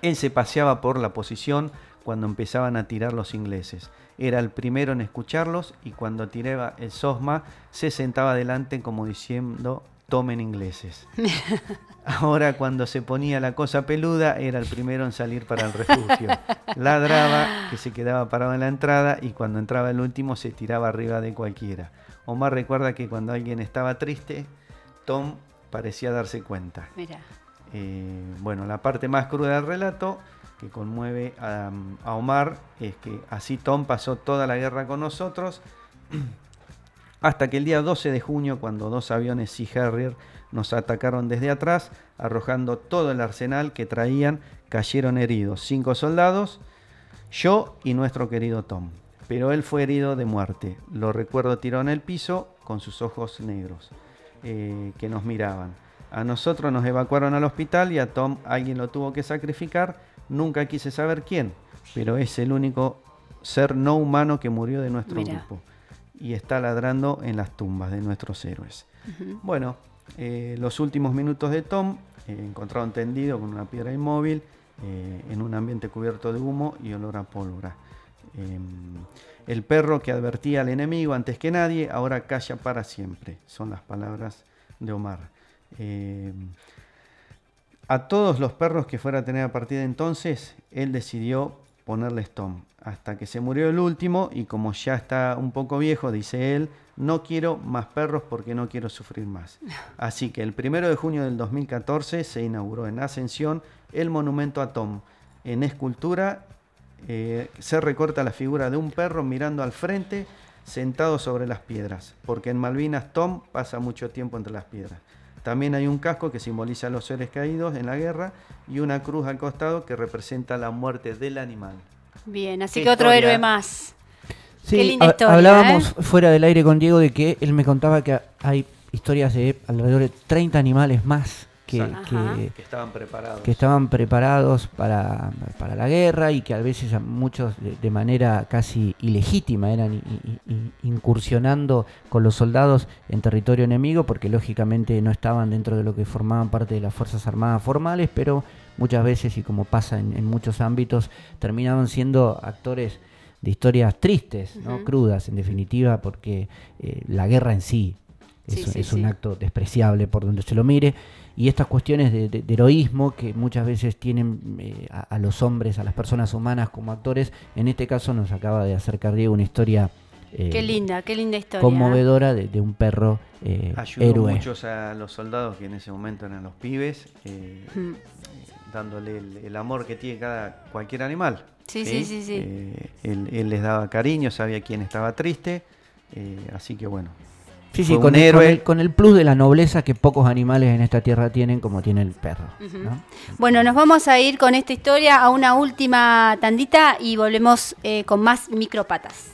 Speaker 4: Él se paseaba por la posición cuando empezaban a tirar los ingleses. Era el primero en escucharlos y cuando tiraba el sosma se sentaba adelante como diciendo tomen ingleses. *laughs* Ahora cuando se ponía la cosa peluda era el primero en salir para el refugio. Ladraba que se quedaba parado en la entrada y cuando entraba el último se tiraba arriba de cualquiera. Omar recuerda que cuando alguien estaba triste, Tom parecía darse cuenta.
Speaker 3: Mira.
Speaker 4: Eh, bueno, la parte más cruda del relato que conmueve a, a Omar es que así Tom pasó toda la guerra con nosotros *clears throat* hasta que el día 12 de junio, cuando dos aviones Sea Harrier nos atacaron desde atrás, arrojando todo el arsenal que traían, cayeron heridos cinco soldados, yo y nuestro querido Tom. Pero él fue herido de muerte. Lo recuerdo tirado en el piso con sus ojos negros eh, que nos miraban. A nosotros nos evacuaron al hospital y a Tom alguien lo tuvo que sacrificar. Nunca quise saber quién, pero es el único ser no humano que murió de nuestro
Speaker 3: Mira.
Speaker 4: grupo. Y está ladrando en las tumbas de nuestros héroes. Bueno, eh, los últimos minutos de Tom, eh, encontrado tendido con una piedra inmóvil, eh, en un ambiente cubierto de humo y olor a pólvora. Eh, el perro que advertía al enemigo antes que nadie, ahora calla para siempre. Son las palabras de Omar. Eh, a todos los perros que fuera a tener a partir de entonces, él decidió ponerles Tom. Hasta que se murió el último y como ya está un poco viejo, dice él, no quiero más perros porque no quiero sufrir más. *laughs* Así que el primero de junio del 2014 se inauguró en Ascensión el monumento a Tom. En escultura eh, se recorta la figura de un perro mirando al frente, sentado sobre las piedras, porque en Malvinas Tom pasa mucho tiempo entre las piedras. También hay un casco que simboliza a los seres caídos en la guerra y una cruz al costado que representa la muerte del animal.
Speaker 3: Bien, así que otro
Speaker 4: historia.
Speaker 3: héroe más.
Speaker 5: Sí,
Speaker 3: Qué linda historia,
Speaker 5: hablábamos
Speaker 3: ¿eh?
Speaker 5: fuera del aire con Diego de que él me contaba que hay historias de alrededor de 30 animales más que,
Speaker 4: Exacto.
Speaker 5: que-
Speaker 4: Que estaban preparados.
Speaker 5: que estaban preparados para, para la guerra y que a veces a muchos de, de manera casi ilegítima eran i- i- i- incursionando con los soldados en territorio enemigo porque lógicamente no estaban dentro de lo que formaban parte de las Fuerzas Armadas formales, pero muchas veces y como pasa en, en muchos ámbitos terminaban siendo actores de historias tristes, ¿no? Crudas en definitiva, porque eh, la guerra en sí es,
Speaker 3: Sí, sí,
Speaker 5: es un
Speaker 3: sí.
Speaker 5: acto despreciable por donde se lo mire. Y estas cuestiones de, de- de heroísmo que muchas veces tienen eh, a, a los hombres, a las personas humanas como actores, en este caso nos acaba de acercar Diego una historia eh,
Speaker 3: Qué linda, qué linda historia.
Speaker 5: conmovedora de, de un perro eh,
Speaker 4: Ayudó
Speaker 5: héroe.
Speaker 4: muchos a los soldados que en ese momento eran los pibes, eh,
Speaker 3: Mm.
Speaker 4: eh, dándole el, el amor que tiene cada cualquier animal.
Speaker 3: Sí, sí, sí, sí.
Speaker 4: Eh, él, él les daba cariño, sabía quién estaba triste, eh, así que bueno.
Speaker 5: Sí, sí, con el, con,
Speaker 4: héroe.
Speaker 5: el, con el plus de la nobleza que pocos animales en esta tierra tienen, como tiene el perro.
Speaker 3: Bueno, nos vamos a ir con esta historia a una última tandita y volvemos eh, con más micropatas.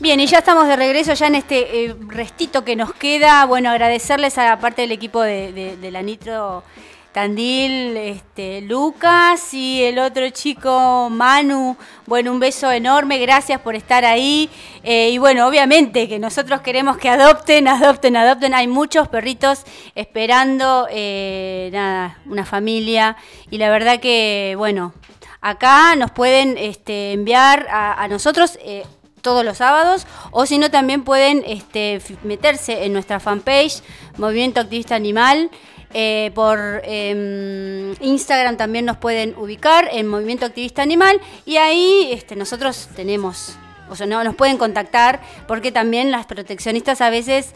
Speaker 3: Bien, y ya estamos de regreso ya en este eh, restito que nos queda. Bueno, agradecerles a parte del equipo de, de la Nitro Tandil, este, Lucas y el otro chico Manu. Bueno, un beso enorme, gracias por estar ahí. Eh, y bueno, obviamente que nosotros queremos que adopten, adopten, adopten. Hay muchos perritos esperando, eh, nada, una familia. Y la verdad que, bueno, acá nos pueden este, enviar a, nosotros. eh, todos los sábados, o si no también pueden este, meterse en nuestra fanpage, Movimiento Activista Animal. Eh, por em, Instagram también nos pueden ubicar en Movimiento Activista Animal y ahí este, nosotros tenemos, o sea, no, nos pueden contactar porque también las proteccionistas a veces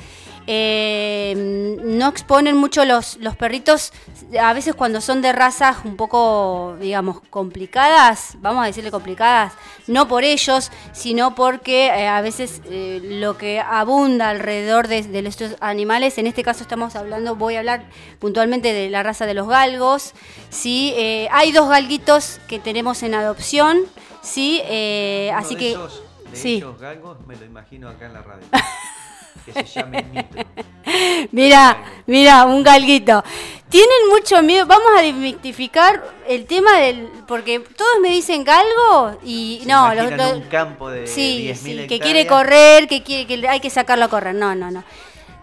Speaker 3: eh, no exponen mucho los, los perritos, a veces cuando son de razas un poco, digamos, complicadas, vamos a decirle complicadas, no por ellos, sino porque eh, a veces eh, lo que abunda alrededor de, de estos animales, en este caso estamos hablando, voy a hablar puntualmente de la raza de los galgos, ¿sí? Eh, hay dos galguitos que tenemos en adopción, ¿sí? Eh, así que...
Speaker 4: esos- de
Speaker 3: sí.
Speaker 4: esos galgos me lo imagino acá en la radio. *laughs* que se llame Nitro. *laughs*
Speaker 3: Mira, mira, un galguito. Tienen mucho miedo. Vamos a desmitificar el tema del. Porque todos me dicen galgo y.
Speaker 4: Se
Speaker 3: no, lo-
Speaker 4: imaginan
Speaker 3: lo-
Speaker 4: un campo de
Speaker 3: sí,
Speaker 4: 10.000
Speaker 3: sí, que quiere correr, que quiere que hay que sacarlo a correr. No, no, no.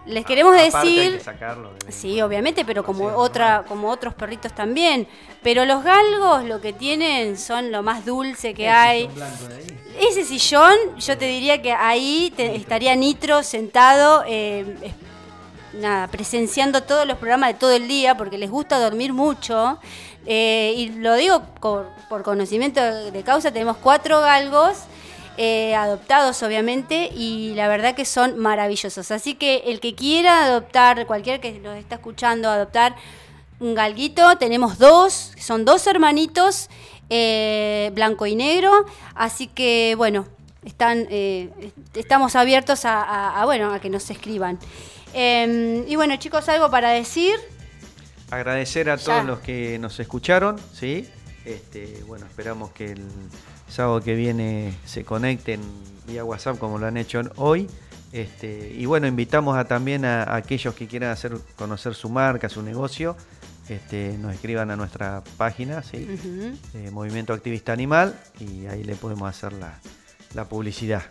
Speaker 3: Les queremos
Speaker 4: Aparte hay
Speaker 3: decir.
Speaker 4: que sacarlo de-
Speaker 3: Sí, obviamente, pero como
Speaker 4: Sí,
Speaker 3: otra, como otros perritos también. Pero los galgos lo que tienen son lo más dulce que hay. Ese sillón, yo te diría que ahí te- estaría Nitro sentado, eh, nada, presenciando todos los programas de todo el día, porque les gusta dormir mucho. Eh, y lo digo por, por conocimiento de causa, tenemos cuatro galgos. Eh, adoptados obviamente y la verdad que son maravillosos así que el que quiera adoptar cualquiera que nos está escuchando adoptar un galguito, tenemos dos, son dos hermanitos, eh, blanco y negro, así que bueno, están, eh, est- estamos abiertos a, a- a, bueno, a que nos escriban. Eh, y bueno chicos, algo para decir.
Speaker 4: Agradecer a
Speaker 3: Ya.
Speaker 4: todos los que nos escucharon, ¿sí? Este, bueno, esperamos que el sábado que viene se conecten vía WhatsApp como lo han hecho hoy. Este, y bueno, invitamos a, también a, a aquellos que quieran hacer conocer su marca, su negocio, este, nos escriban a nuestra página, ¿sí? Eh, Movimiento Activista Animal, y ahí le podemos hacer la, la publicidad.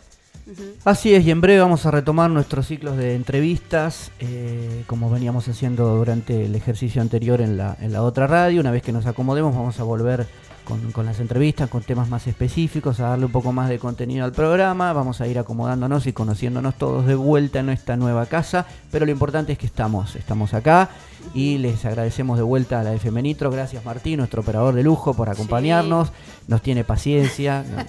Speaker 5: Así es, y en breve vamos a retomar nuestros ciclos de entrevistas, eh, como veníamos haciendo durante el ejercicio anterior en la, en la otra radio. Una vez que nos acomodemos, vamos a volver con, con las entrevistas, con temas más específicos, a darle un poco más de contenido al programa. Vamos a ir acomodándonos y conociéndonos todos de vuelta en esta nueva casa. Pero lo importante es que estamos, estamos acá y les agradecemos de vuelta a la FM Nitro. Gracias Martín, nuestro operador de lujo, por acompañarnos. Nos tiene paciencia, *laughs* no-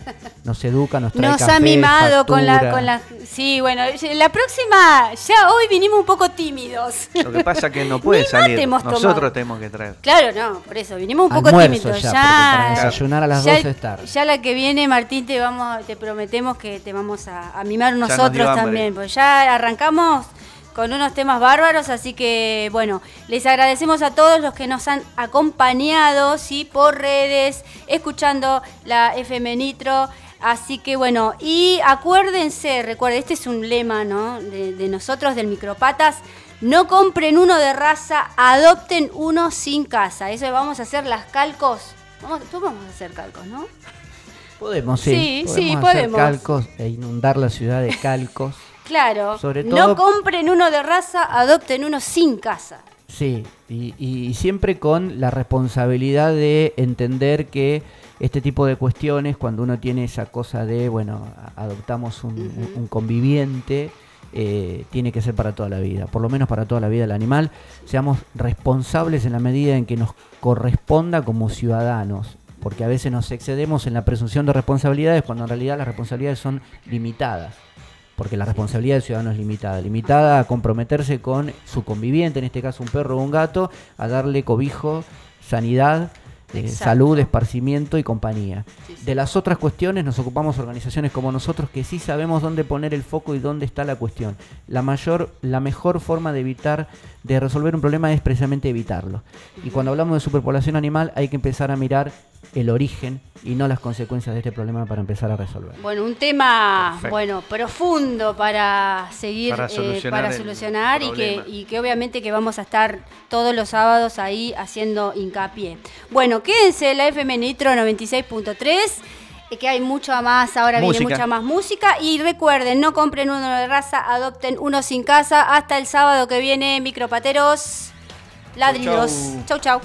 Speaker 5: nos educa, nos trae
Speaker 3: Nos ha mimado con la, con la... Sí, bueno, la próxima, ya hoy vinimos un poco tímidos.
Speaker 4: Lo que pasa es que no puede *laughs* salir, nosotros
Speaker 3: tomado.
Speaker 4: tenemos que traer.
Speaker 3: Claro, no, por eso, vinimos un poco
Speaker 5: Almuerzo
Speaker 3: tímidos.
Speaker 5: ya, para desayunar a las
Speaker 3: ya-
Speaker 5: 12 es tarde.
Speaker 3: Ya la que viene, Martín, te vamos, te prometemos que te vamos a, a mimar nosotros también, pues ya arrancamos con unos temas bárbaros, así que bueno, les agradecemos a todos los que nos han acompañado, sí, por redes, escuchando la FM Nitro. Así que bueno, y acuérdense, recuerden, este es un lema, ¿no? De, de nosotros, del Micropatas. No compren uno de raza, adopten uno sin casa. Eso vamos a hacer las calcos. Vamos, tú vamos a hacer calcos, ¿no?
Speaker 5: Podemos, sí.
Speaker 3: Sí, sí,
Speaker 5: podemos hacer
Speaker 3: podemos.
Speaker 5: calcos e inundar la ciudad de calcos. *laughs*
Speaker 3: Claro.
Speaker 5: Sobre
Speaker 3: no
Speaker 5: todo-
Speaker 3: compren uno de raza, adopten uno sin casa.
Speaker 5: Sí, y, y siempre con la responsabilidad de entender que este tipo de cuestiones, cuando uno tiene esa cosa de, bueno, adoptamos un conviviente, eh, tiene que ser para toda la vida, por lo menos para toda la vida del animal, seamos responsables en la medida en que nos corresponda como ciudadanos, porque a veces nos excedemos en la presunción de responsabilidades cuando en realidad las responsabilidades son limitadas porque la responsabilidad del ciudadano es limitada, limitada a comprometerse con su conviviente, en este caso un perro o un gato, a darle cobijo, sanidad de
Speaker 3: Exacto.
Speaker 5: salud, esparcimiento y compañía.
Speaker 3: Sí, sí.
Speaker 5: De las otras cuestiones nos ocupamos organizaciones como nosotros que sí sabemos dónde poner el foco y dónde está la cuestión. La mayor, la mejor forma de evitar, de resolver un problema es precisamente evitarlo. Y cuando hablamos de superpoblación animal hay que empezar a mirar el origen y no las consecuencias de este problema para empezar a resolver.
Speaker 3: Bueno, un tema
Speaker 4: Perfecto.
Speaker 3: bueno profundo para seguir
Speaker 4: Para
Speaker 3: eh,
Speaker 4: solucionar
Speaker 3: para
Speaker 4: el
Speaker 3: solucionar y que, y que obviamente que vamos a estar todos los sábados ahí haciendo hincapié. Bueno, quédense en la FM Nitro 96.3. eh, Que hay mucho más, ahora
Speaker 4: Música.
Speaker 3: viene mucha más música. Y recuerden, no compren uno de raza, adopten uno sin casa. Hasta el sábado que viene, micropateros, ladridos. Chau, chau.